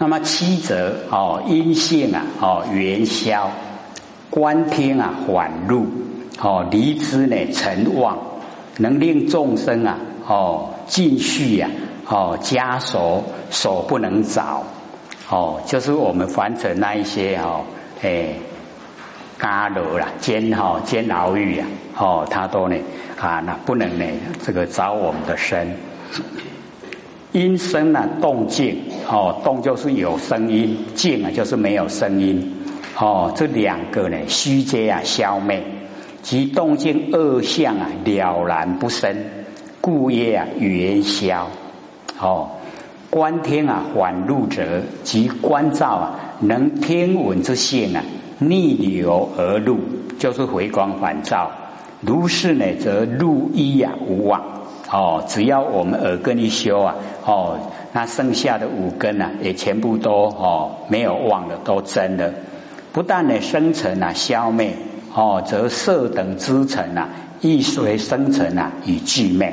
那么七则哦，阴性啊哦，元宵，观天啊，缓入哦，离之呢，成旺，能令众生啊哦，尽续呀哦，枷锁所不能找哦，就是我们凡尘那一些哦，哎，伽罗啦，监哈监牢狱啊哦，他都呢啊，那不能呢这个着我们的身。音声啊，动静哦，动就是有声音，静啊就是没有声音哦。这两个呢，虚皆啊消灭，即动静二相啊了然不生，故曰啊元消哦。观天啊，反入者，即观照啊，能天文之性啊，逆流而入，就是回光返照。如是呢，则入一啊无往。哦，只要我们耳根一修啊，哦，那剩下的五根啊，也全部都哦没有忘了，都真了。不但呢生成啊消灭，哦，则色等之尘啊，亦随生成啊与俱灭，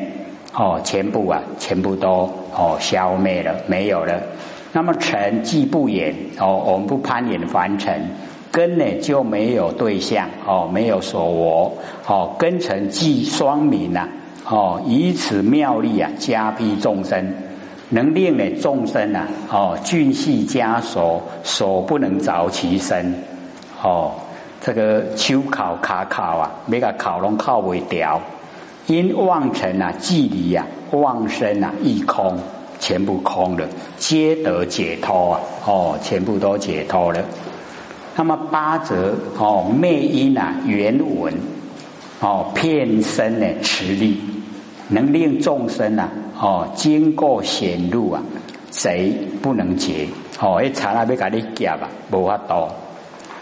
哦，全部啊全部都哦消灭了，没有了。那么尘既不言，哦，我们不攀岩凡尘，根呢就没有对象，哦，没有所我，哦，根尘既双明呐。哦，以此妙力啊，加庇众生，能令呢众生啊，哦，俊系枷锁，所不能着其身。哦，这个秋考卡考啊，每个考拢考不掉。因妄尘啊，距离啊，妄身啊，一空，全部空了，皆得解脱啊！哦，全部都解脱了。那么八则哦，昧因啊，原文哦，片身呢，持力。能令众生啊，哦，经过险路啊，贼不能劫，哦，一查那要给你夹吧，无法度。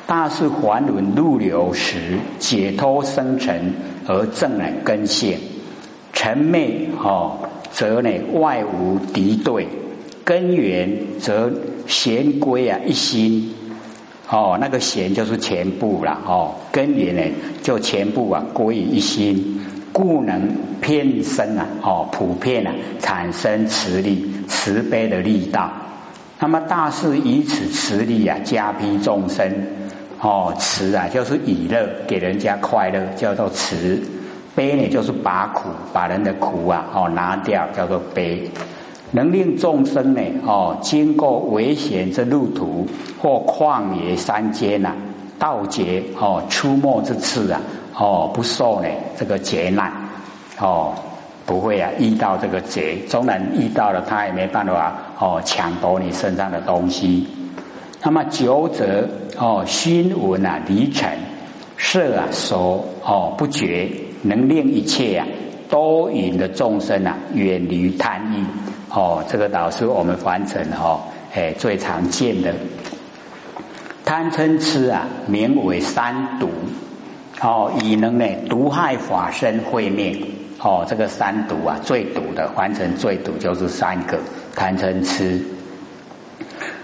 大是还轮入流时，解脱生成而正来根性，成灭哦，则呢外无敌对，根源则贤归啊一心，哦，那个贤就是全部了，哦，根源呢就全部啊归于一心。故能偏生啊，哦，普遍啊，产生慈力、慈悲的力道。那么大士以此慈力啊，加庇众生，哦，慈啊，就是以乐给人家快乐，叫做慈；悲呢，就是把苦，把人的苦啊，哦，拿掉，叫做悲。能令众生呢，哦，经过危险之路途或旷野山间呐，道劫哦，出没之次啊。哦，不受呢这个劫难，哦，不会啊遇到这个劫，纵然遇到了，他也没办法哦抢夺你身上的东西。那么九者哦，心闻啊离尘，色啊所哦不觉，能令一切啊多云的众生啊远离贪欲。哦，这个导师我们凡尘哈哎最常见的贪嗔痴啊，名为三毒。哦，以能呢毒害法身会灭。哦，这个三毒啊，最毒的，凡尘最毒就是三个贪嗔痴。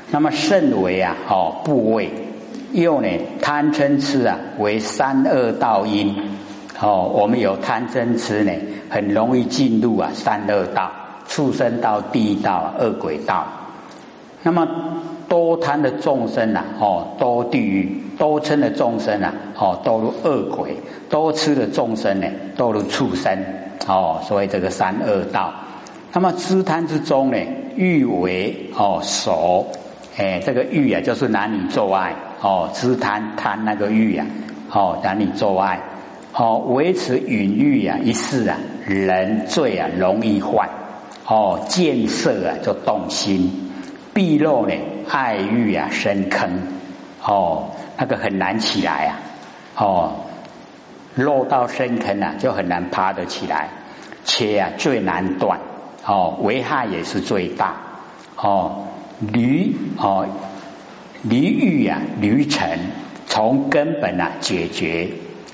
那么甚为啊，哦部位又呢贪嗔痴啊为三恶道因。哦，我们有贪嗔痴呢，很容易进入啊三恶道，畜生道、地狱道、恶鬼道。那么。多贪的众生呐，哦，多地狱；多嗔的众生呐，哦，多入恶鬼；多吃的众生呢，堕入畜生。哦，所以这个三恶道。那么知贪之中呢，欲为哦所，哎，这个欲啊，就是男女做爱。哦，知贪贪那个欲啊，哦，男女做爱。哦，维持淫欲啊，一世啊，人最啊容易坏。哦，见色啊就动心。必落呢，爱欲啊深坑，哦，那个很难起来啊，哦，落到深坑啊，就很难爬得起来，且啊最难断，哦，危害也是最大，哦，离哦离欲啊离尘，从根本啊解决，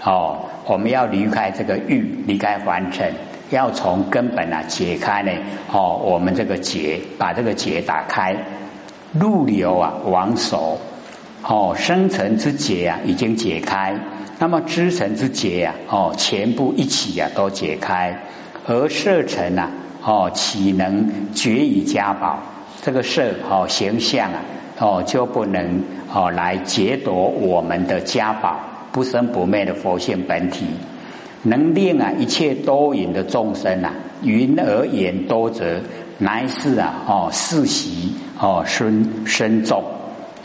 哦，我们要离开这个欲，离开凡尘。要从根本啊解开呢，哦，我们这个结，把这个结打开，入流啊往手，哦，生成之结啊已经解开，那么知成之结啊，哦，全部一起啊都解开，而色尘啊，哦，岂能绝以家宝？这个色哦形象啊哦就不能哦来劫夺我们的家宝不生不灭的佛性本体，能令啊一切多云的众生啊云而言多则，乃是啊哦世袭哦身身重，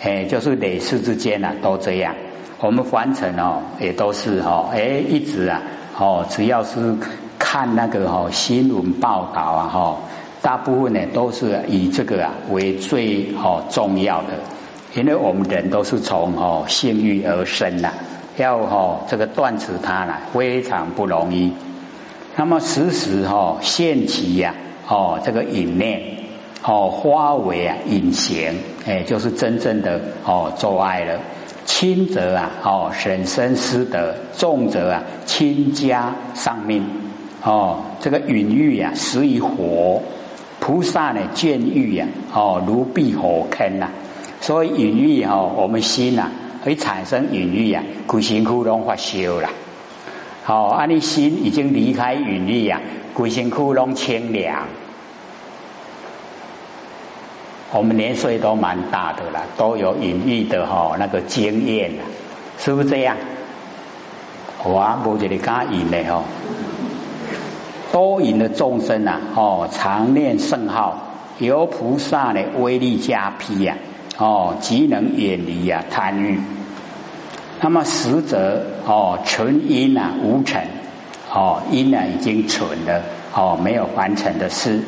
哎就是累世之间啊都这样。我们凡尘哦，也都是哦，哎，一直啊，哦，只要是看那个哦新闻报道啊，哈，大部分呢都是以这个啊为最哦重要的，因为我们人都是从哦性欲而生呐，要哦这个断除它呢非常不容易。那么时时哦现起呀，哦这个隐念，哦化为啊隐形，哎，就是真正的哦做爱了。轻则啊，哦，损身失德；重则啊，倾家丧命。哦，这个允欲啊，死于火；菩萨呢，见欲呀，哦，如避火坑呐。所以隐欲哦，我们心呐，会产生隐欲呀，鬼神窟窿发烧了。好，啊，你心已经离开隐欲呀，鬼神窟窿清凉。我们年岁都蛮大的了，都有隐喻的哈那个经验了，是不是这样？我不觉得加引的哦，多引的众生啊，哦，常念圣号，由菩萨的威力加披呀，哦，即能远离呀贪欲。那么实则哦，纯因啊无尘，哦，因呢已经存了，哦，没有完成的事，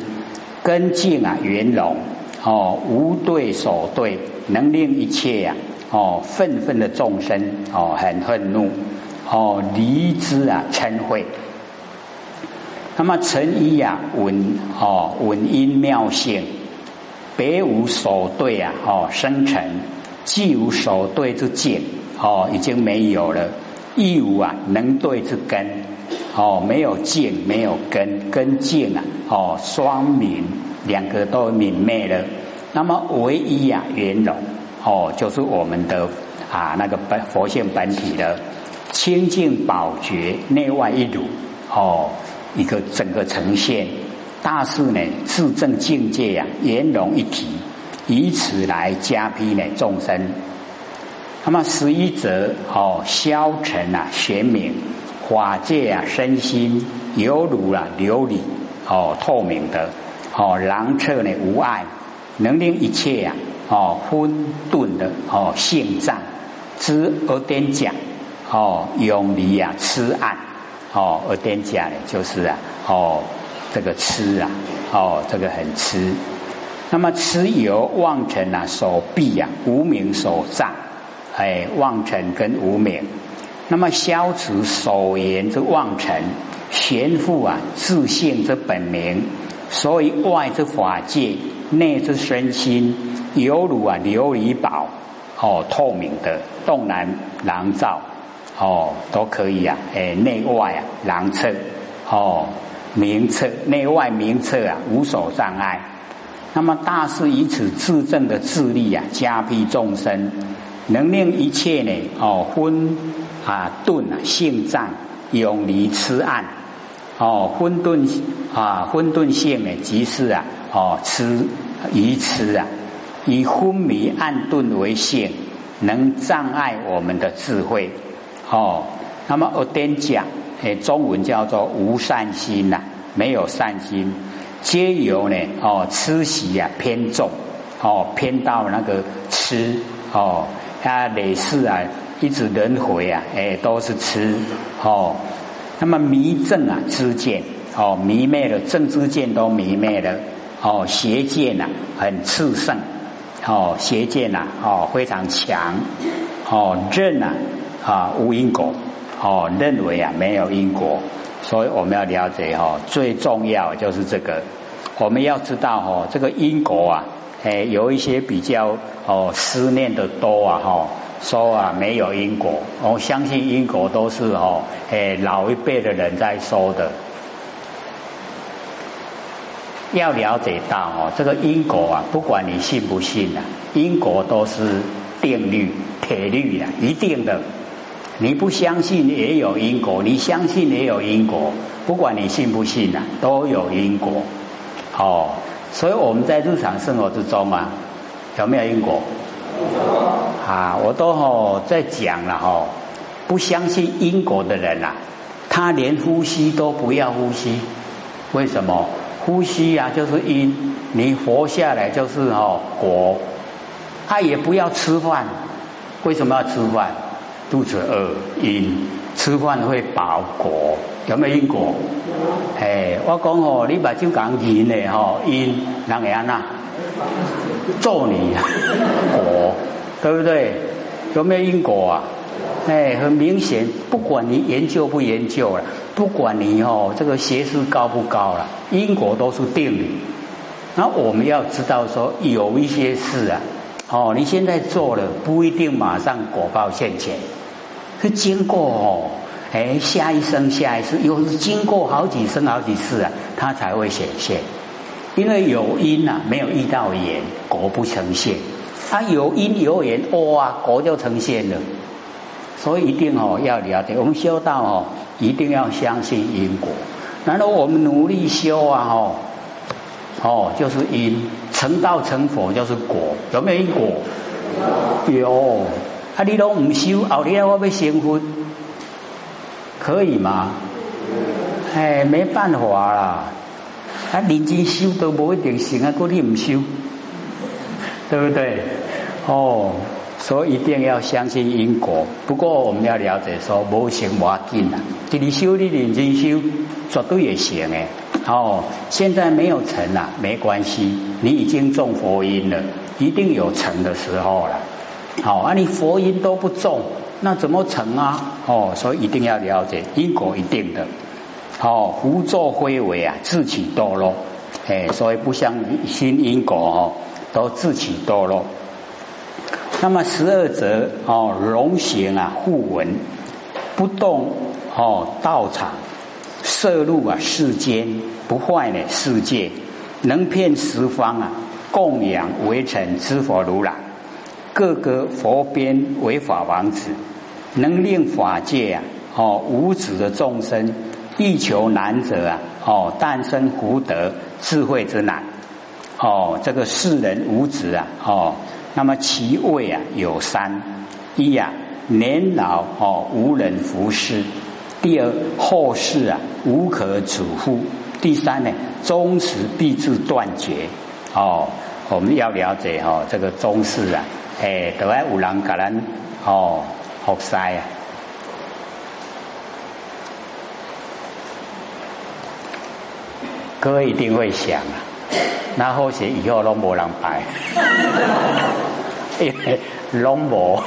根茎啊圆融。哦，无对所对，能令一切呀，哦，愤愤的众生哦，很愤怒，哦，离之啊，嗔恚。那么成一呀，稳哦，闻音妙性，别无所对啊，哦，生成既无所对之见，哦，已经没有了，亦无啊，能对之根，哦，没有见，没有根，根见啊，哦，双明。两个都泯灭了，那么唯一呀圆融哦，就是我们的啊那个本佛性本体的清净宝觉内外一如哦，一个整个呈现大事呢自证境界呀圆融一体，以此来加披呢众生。那么十一则哦消沉啊玄明法界啊身心犹如啊琉璃哦透明的。哦，狼彻呢无碍，能令一切呀，哦混沌的哦性脏之而颠讲，哦永离呀痴暗，哦而颠讲呢就是啊，哦这个痴啊，哦这个很痴。那么痴由妄尘啊所蔽啊，无名所障，哎妄尘跟无名，那么消除所言之妄尘，玄复啊自性之本名。所以外之法界，内之身心，犹如啊琉璃宝，哦，透明的，洞然囊照，哦，都可以啊，哎，内外啊，囊测，哦，明测，内外明测啊，无所障碍。那么大师以此自证的智力啊，加庇众生，能令一切呢，哦，昏啊顿啊性障，永离痴暗。哦，混沌啊，混沌性呢，即是啊，哦，痴愚痴啊，以昏迷暗顿为性，能障碍我们的智慧。哦，那么我点讲，诶，中文叫做无善心呐，没有善心，皆由呢，哦，吃习啊偏重，哦，偏到那个吃，哦，他累世啊，一直轮回啊，诶，都是吃，哦。那么迷正啊知见哦迷昧了正知见都迷昧了哦邪见呐很炽盛哦邪见呐哦非常强哦认呐啊无 因果哦认为啊没有因果，所以我们要了解哈最重要就是这个我们要知道哈这个因果啊哎有一些比较哦思念的多啊哈。说啊，没有因果，我相信因果都是哦，诶，老一辈的人在说的。要了解到哦，这个因果啊，不管你信不信啊，因果都是定律、铁律啊，一定的。你不相信也有因果，你相信也有因果，不管你信不信啊，都有因果。哦，所以我们在日常生活之中啊，有没有因果？啊，我都吼在讲了吼，不相信因果的人啊，他连呼吸都不要呼吸，为什么？呼吸呀就是因，你活下来就是吼果，他也不要吃饭，为什么要吃饭？肚子饿因，吃饭会饱果，有没有因果？哎，我讲哦，你把酒讲因呢吼因，人会安那？揍你果，对不对？有没有因果啊？哎，很明显，不管你研究不研究了，不管你哦这个学识高不高了，因果都是定理。那我们要知道说，有一些事啊，哦，你现在做了不一定马上果报现前，是是经过哦，哎，下一生下一世，有经过好几生好几世啊，它才会显现。因为有因呐，没有遇到缘，果不呈现。它有因有缘，哇，果就呈现了。所以一定哦要了解，我们修道哦一定要相信因果。然后我们努力修啊哦，哦就是因成道成佛就是果，有没有因果？有。啊，你都唔修，后天我要成婚，可以吗？哎，没办法啦。啊，认真修都不一定行啊，果你唔修，对不对？哦，所以一定要相信因果。不过我们要了解说，无行无紧啊，你修你认真修，绝对也行诶。哦，现在没有成啊，没关系，你已经种佛因了，一定有成的时候了。好啊，你佛因都不种，那怎么成啊？哦，所以一定要了解因果，一定的。哦，胡作非为啊，自取堕落。哎，所以不相信因果哦，都自取堕落。那么十二则哦，龙行啊，互文不动哦，道场摄入啊世间不坏呢世界，能骗十方啊，供养围城知佛如来，各个佛边为法王子，能令法界啊哦无止的众生。欲求难者啊，哦，诞生福德智慧之难，哦，这个世人无子啊，哦，那么其位啊有三：一呀，年老哦无人服侍；第二，后世啊无可嘱咐；第三呢，终时必至断绝。哦，我们要了解哦，这个终世啊，哎，都爱有人给咱哦服侍啊。哥一定会想啊，那或许以后拢无人拜，因为拢无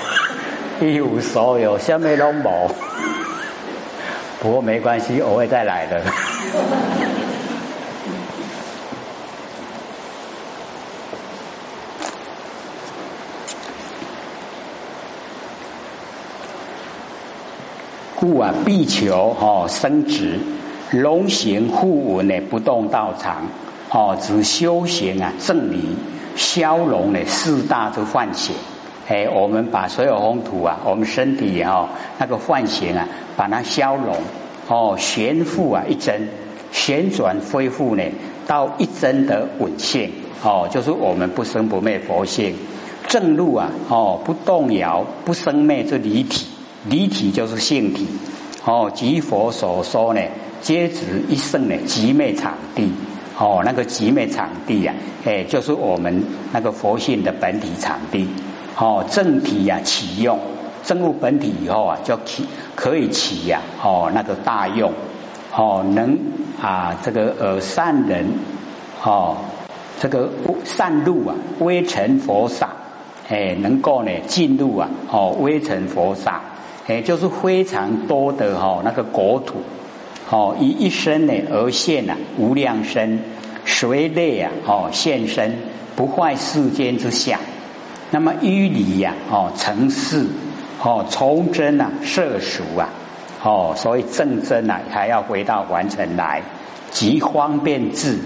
一无所有，下面拢无。不过没关系，我会再来的。故啊，必求哦升职。龙行护文呢，不动道场，哦，只修行啊，正理消融呢四大之幻邪。哎，我们把所有红土啊，我们身体哦那个幻邪啊，把它消融，哦，旋复啊一真，旋转恢复呢到一真的稳性，哦，就是我们不生不灭佛性正路啊，哦，不动摇不生灭之离体，离体就是性体，哦，即佛所说呢。皆指一生的极灭场地，哦，那个极灭场地呀，哎，就是我们那个佛性的本体场地，哦，正体呀启用，正入本体以后啊，就起可以起呀，哦，那个大用，哦，能啊这个呃善人，哦，这个善入啊，微尘佛刹，哎，能够呢进入啊，哦，微尘佛刹，哎，就是非常多的哈那个国土。哦，以一生呢而现啊，无量身，随类啊，哦现身不坏世间之相。那么于理呀，哦成事，哦从真啊，涉俗啊，哦所以正真啊，还要回到完成来，即方便智，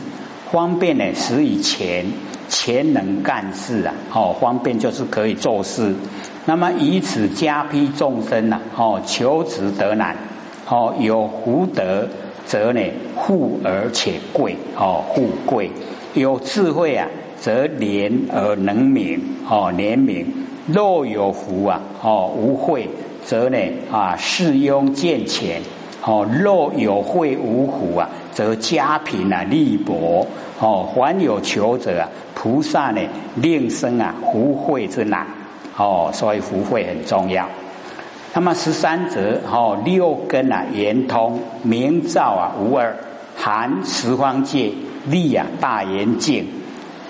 方便呢使以前前能干事啊，哦方便就是可以做事。那么以此加披众生呐，哦求职得难。哦，有福德则呢富而且贵哦，富贵有智慧啊，则廉而能明哦，廉明；若有福啊，哦，无慧则呢啊，世庸见浅哦；若有慧无福啊，则家贫啊，力薄哦。凡有求者啊，菩萨呢，令生啊，福慧之难哦。所以福慧很重要。那么十三则哦，六根啊，圆通，明照啊，无二，含十方界。力啊，大圆镜，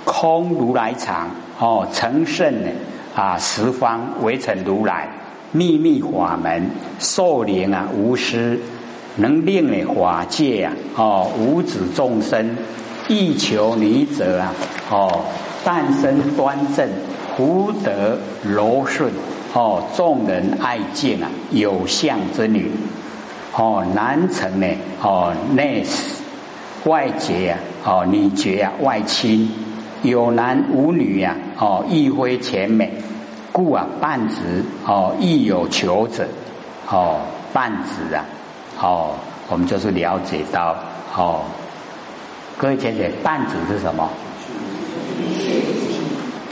空如来藏哦，成圣呢啊，十方围成如来，秘密法门，受灵啊，无私，能令呢法界啊哦，无子众生，欲求女者啊哦，诞生端正，福德柔顺哦，众人爱见啊，有相之女哦，难成呢哦，内外结呀。哦，女爵啊，外亲有男无女呀，哦，亦非前美，故啊，半子哦，亦有求者，哦，半子啊，哦，我们就是了解到哦，各位姐姐，半子是什么？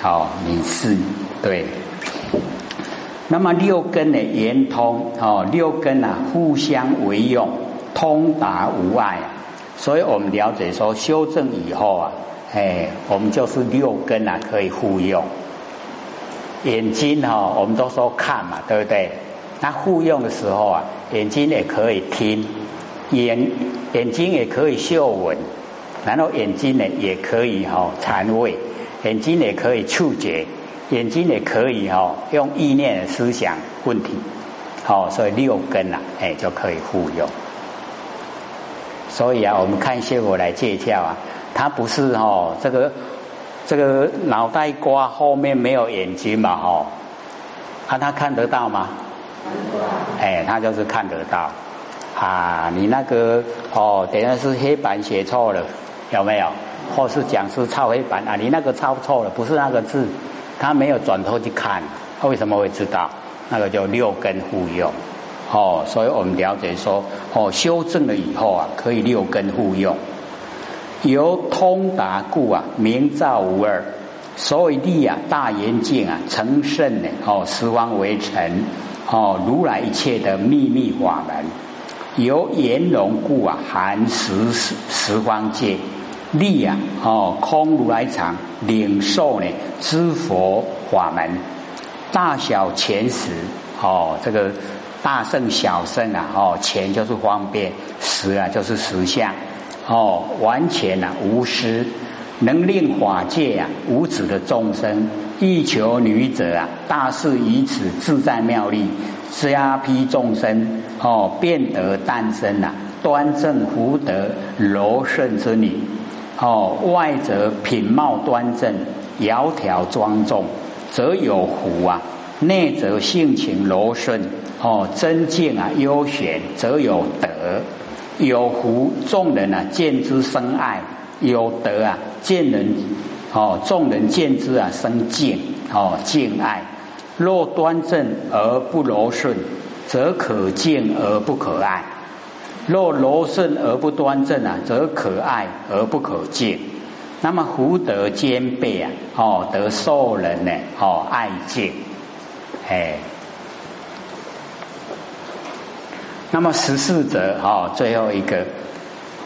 好，你是对。那么六根的圆通，哦，六根啊，互相为用，通达无碍。所以我们了解说，修正以后啊，哎，我们就是六根啊可以互用。眼睛哈，我们都说看嘛，对不对？那互用的时候啊，眼睛也可以听，眼眼睛也可以嗅闻，然后眼睛呢也可以哈禅味，眼睛也可以触觉，眼睛也可以哦用意念思想问题，好，所以六根啊，哎就可以互用。所以啊，我们看谢佛来介绍啊，他不是哦，这个这个脑袋瓜后面没有眼睛嘛，哦，啊，他看得到吗？哎，他就是看得到啊。你那个哦，等下是黑板写错了，有没有？或是讲师抄黑板啊？你那个抄错了，不是那个字，他没有转头去看，他为什么会知道？那个叫六根互用。哦，所以我们了解说，哦，修正了以后啊，可以六根互用，由通达故啊，明照无二。所以立啊，大圆镜啊，成圣呢，哦，十方为尘，哦，如来一切的秘密法门，由圆融故啊，含十十十方界，力啊，哦，空如来藏，领受呢，知佛法门，大小前十，哦，这个。大圣小圣啊，哦，前就是方便，实啊就是实相，哦，完全啊无私，能令法界啊无止的众生，欲求女者啊，大事以此自在妙力，加披众生，哦，变得诞生啊，端正福德柔顺之女，哦，外则品貌端正，窈窕庄重，则有福啊，内则性情柔顺。哦，真境啊，优选则有德，有福众人啊，见之生爱；有德啊，见人哦，众人见之啊，生敬哦，敬爱。若端正而不柔顺，则可敬而不可爱；若柔顺而不端正啊，则可爱而不可敬。那么福德兼备啊，哦，得受人呢，哦，爱敬，哎。那么十四则哈，最后一个，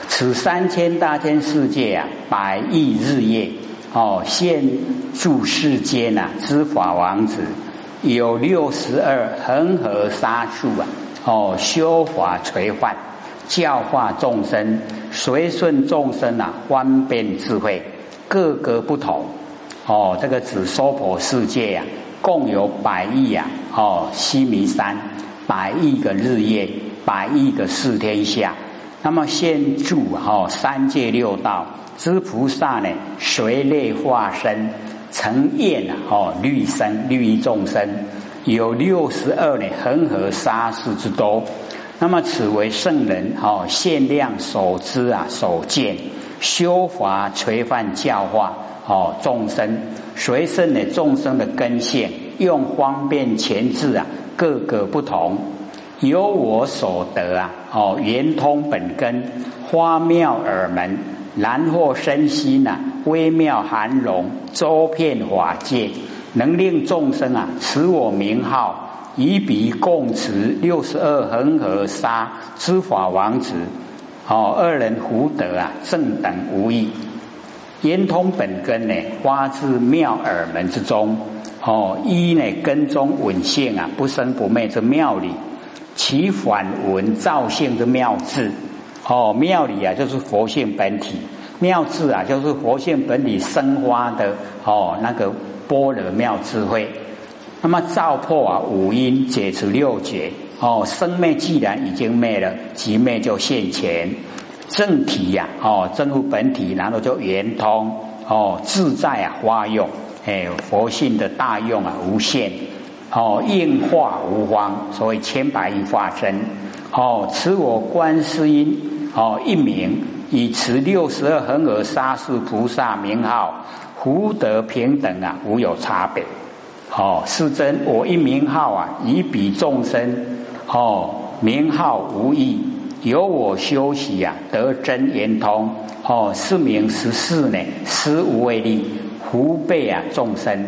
此三千大千世界啊，百亿日夜哦，现住世间呐，知法王子有六十二恒河沙数啊，哦，修法垂范，教化众生，随顺众生啊，方便智慧，各个不同哦，这个指娑婆世界呀，共有百亿呀，哦，须弥山百亿个日夜。百亿个四天下，那么现住哈三界六道之菩萨呢，随类化身成焰啊，哦律生律众生，有六十二呢恒河沙数之多。那么此为圣人哦，限量所知啊，所见修法垂范教化哦众生，随身的众生的根线，用方便前置啊，各个不同。由我所得啊，哦，圆通本根，花妙耳门，然后身心呐微妙含容，周遍法界，能令众生啊持我名号，以彼共持六十二恒河沙之法王子。哦，二人福德啊正等无异。圆通本根呢，发自妙耳门之中。哦，一呢根中稳性啊，不生不灭之妙理，其反文造性之妙智。哦，妙理啊，就是佛性本体；妙智啊，就是佛性本体生发的哦那个般若妙智慧。那么照破啊五阴，解除六劫。哦，生灭既然已经灭了，即灭就现前。正体呀，哦，正入本体，然后就圆通，哦，自在啊，花用，哎，佛性的大用啊，无限，哦，应化无方，所以千百亿化身，哦，持我观世音，哦，一名以持六十二恒河沙数菩萨名号，福德平等啊，无有差别，哦，是真我一名号啊，以彼众生，哦，名号无异。由我修习啊，得真圆通哦，是名十四呢，实无畏力，福备啊众生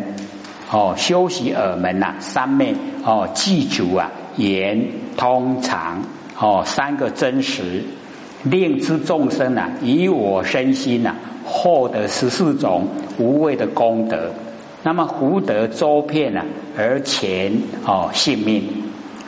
哦，修习耳门呐，三昧哦，记住啊，圆通常哦，三个真实，令之众生呐，以我身心呐，获得十四种无畏的功德，那么福德周遍呐，而前哦性命，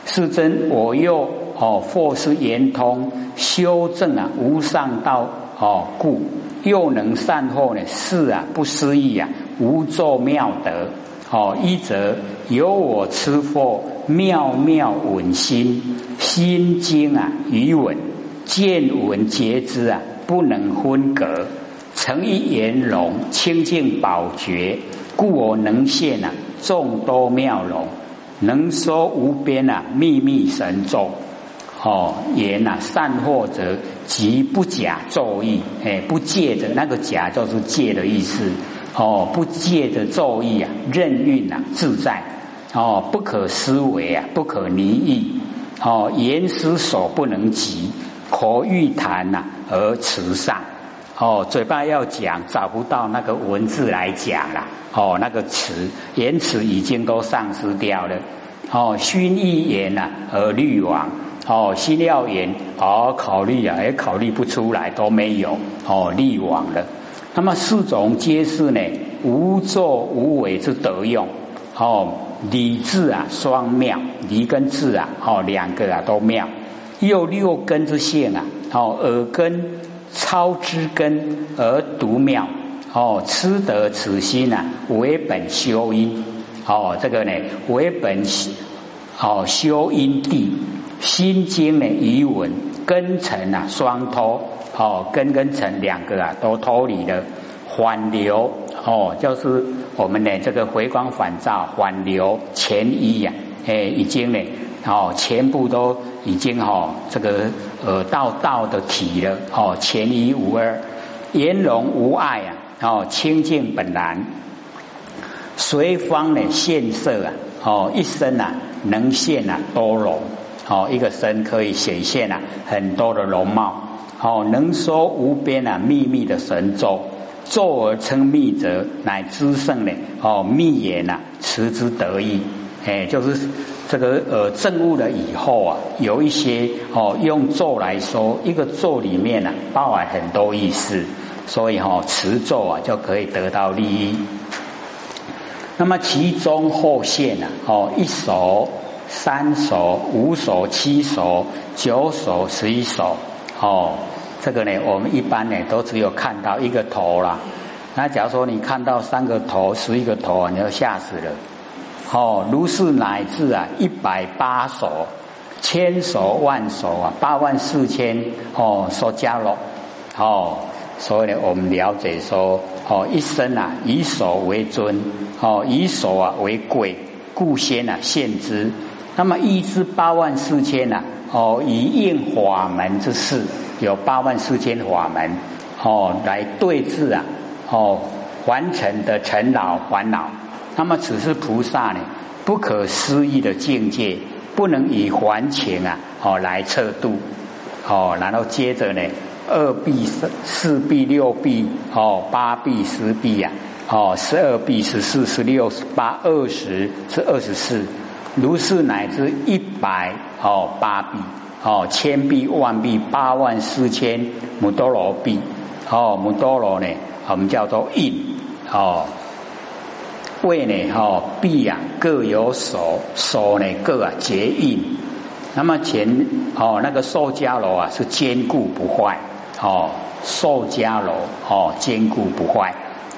是真我又。哦，或是圆通修正啊，无上道哦，故又能善后呢？是啊，不思议啊，无作妙德哦。一则有我吃佛妙妙稳心心经啊，语稳见闻皆知啊，不能分隔，诚意圆融清净宝觉，故我能现啊众多妙容，能说无边啊秘密神咒。哦，言呐，善或者即不假咒意，哎，不借着那个假就是借的意思。哦，不借着咒意啊，任运呐，自在。哦，不可思维啊，不可拟议。哦，言思所不能及，可欲谈呐而慈善。哦，嘴巴要讲，找不到那个文字来讲了。哦，那个词言辞已经都丧失掉了。哦，虚意言呐而虑亡。哦，心要言哦，考虑啊，也考虑不出来，都没有哦，利往了。那么四种皆是呢，无作无为之德用。哦，理智啊，双妙，理跟智啊，哦，两个啊都妙。又六根之性啊，哦，耳根超之根而独妙。哦，吃得此心啊，为本修因。哦，这个呢，为本哦修因地。心经呢，语文根尘啊，双脱哦，根跟尘两个啊，都脱离了反流哦，就是我们的这个回光返照，反流前一呀，哎，已经呢哦，全部都已经哦，这个呃道道的体了哦，前一无二，圆融无碍啊，哦，清净本然，随方呢现色啊，哦，一生啊能现啊多容。哦，一个身可以显现啊很多的容貌，哦，能说无边啊秘密的神咒，咒而称密者，乃知圣呢。哦，密言呐，持之得意，哎，就是这个呃证悟了以后啊，有一些哦用咒来说，一个咒里面呢包含很多意思，所以哈持咒啊就可以得到利益。那么其中后现呢，哦一首。三首、五首、七首、九首、十一首，哦，这个呢，我们一般呢都只有看到一个头啦。那假如说你看到三个头、十一个头啊，你就吓死了。哦，如是乃至啊，一百八首、千首、万首啊，八万四千哦，所加了哦。所以呢，我们了解说，哦，一生啊，以手为尊，哦，以手啊为贵，故先啊现之。那么一至八万四千呐，哦，以应法门之事，有八万四千法门，哦，来对治啊，哦，完成的尘劳烦恼。那么此是菩萨呢，不可思议的境界，不能以还情啊，哦，来测度，哦，然后接着呢，二臂四四臂六臂哦，八臂十臂呀，哦，十二臂十四十六十八二十是二十四，如是乃至一百哦八臂哦千臂万臂八万四千摩多罗臂哦摩多罗呢，我们叫做印哦。胃呢，哈，臂啊各有手，手呢各啊结印。那么前哦那个寿迦楼啊是坚固不坏，哦寿迦楼哦坚固不坏。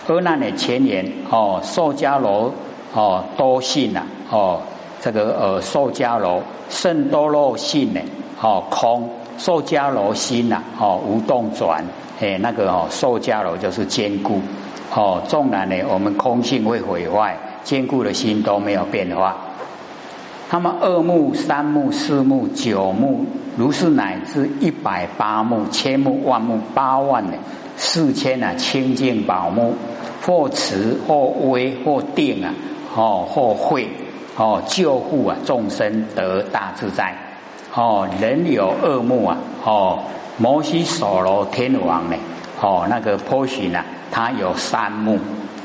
而那呢前言哦寿迦楼哦多性呐，哦这个呃寿迦楼甚多肉性呢，哦空寿迦楼心呐，哦无动转，哎那个哦寿迦楼就是坚固。哦，纵然呢，我们空性会毁坏，坚固的心都没有变化。那么二目、三目、四目、九目，如是乃至一百八目、千目、万目、八万呢，四千啊，清净宝目，或慈或威或定啊，哦或慧哦救护啊众生得大自在。哦，人有二目啊，哦摩西所罗天王呢，哦那个波旬啊。它有三目，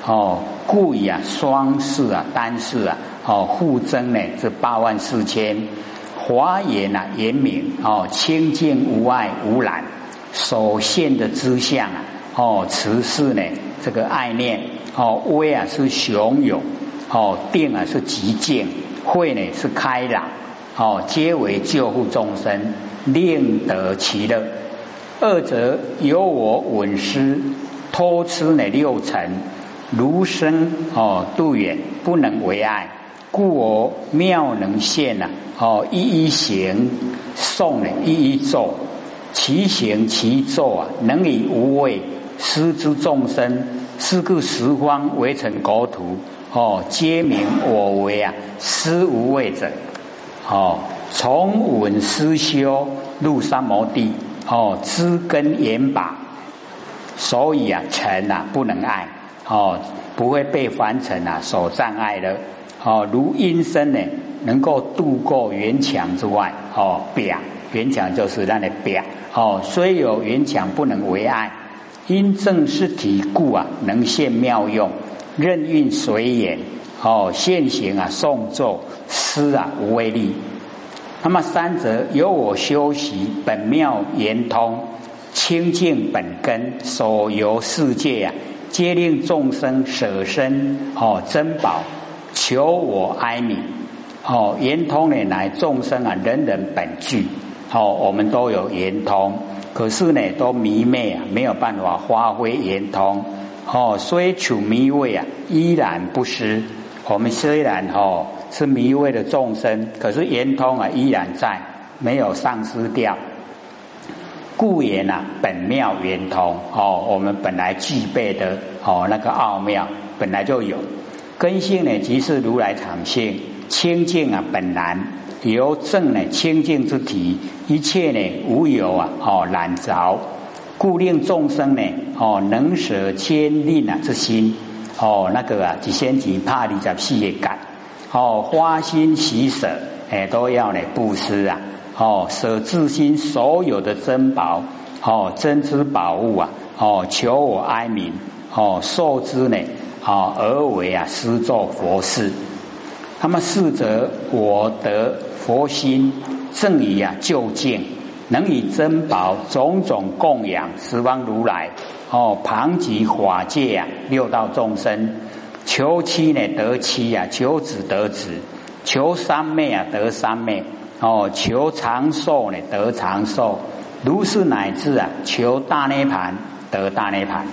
哦，故以啊双视啊单视啊，哦互增呢这八万四千，华严啊严明哦清净无碍无染，所现的之相啊，哦慈是呢这个爱念，哦威啊是雄勇，哦定啊是极静，慧呢是开朗，哦皆为救护众生，令得其乐。二者有我稳师。偷吃呢六尘，如生哦度远不能为爱，故我妙能现呐哦一一行诵呢一一咒，其行其咒啊能以无畏施之众生，是故十方为成国土哦皆名我为啊施无畏者哦从稳思修入三摩地哦知根言把。所以啊，尘啊不能爱哦，不会被凡尘啊所障碍的哦。如阴身呢，能够度过圆墙之外哦，表圆墙就是那里表哦。虽有圆墙，不能为爱。因正是体故啊，能现妙用，任运随缘哦。现行啊，诵咒诗啊，无威力。那么三者由我修习本妙圆通。清净本根，所游世界呀，皆令众生舍身哦珍宝，求我哀悯哦圆通呢，乃众生啊人人本具哦，我们都有圆通，可是呢都迷昧啊，没有办法发挥圆通哦，虽处迷味啊，依然不失。我们虽然哦是迷味的众生，可是圆通啊依然在，没有丧失掉。故言呐，本妙圆通哦，我们本来具备的哦，那个奥妙本来就有根性呢，即是如来常性清净啊，本然由正呢清净之体，一切呢无有啊哦染着，故令众生呢哦能舍千令啊之心哦那个啊，只先只怕你在事业感哦花心喜舍哎都要呢布施啊。哦，舍自心所有的珍宝，哦，珍之宝物啊，哦，求我哀民，哦，受之呢，哦，而为啊，施作佛事。那么四则我得佛心，正以啊就近，能以珍宝种种供养十方如来，哦，旁及法界啊，六道众生，求妻呢得妻啊，求子得子，求三昧啊得三昧。哦，求长寿呢，得长寿；如是乃至啊，求大涅盘，得大涅盘。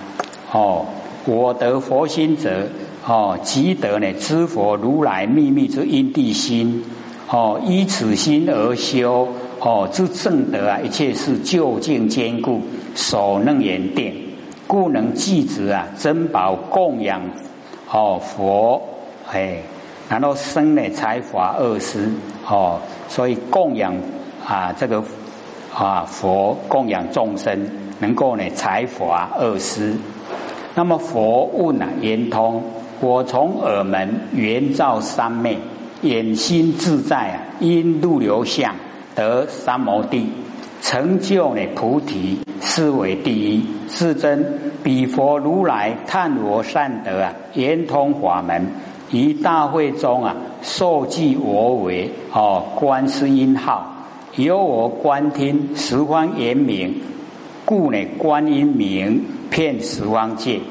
哦，我得佛心者，哦，即得呢知佛如来秘密之因地心。哦，依此心而修，哦，之正德啊，一切是究竟坚固，所能言定，故能继之啊，珍宝供养，哦，佛，哎，然后生呢财华二施，哦。所以供养啊，这个啊佛供养众生，能够呢财华二施。那么佛问啊圆通，我从耳门圆照三昧，眼心自在啊，因入流相得三摩地，成就呢菩提，是为第一。是真彼佛如来探罗善德啊，圆通法门，于大会中啊，受记我为哦，观世音号，由我观听十方圆明，故乃观音名遍十方界。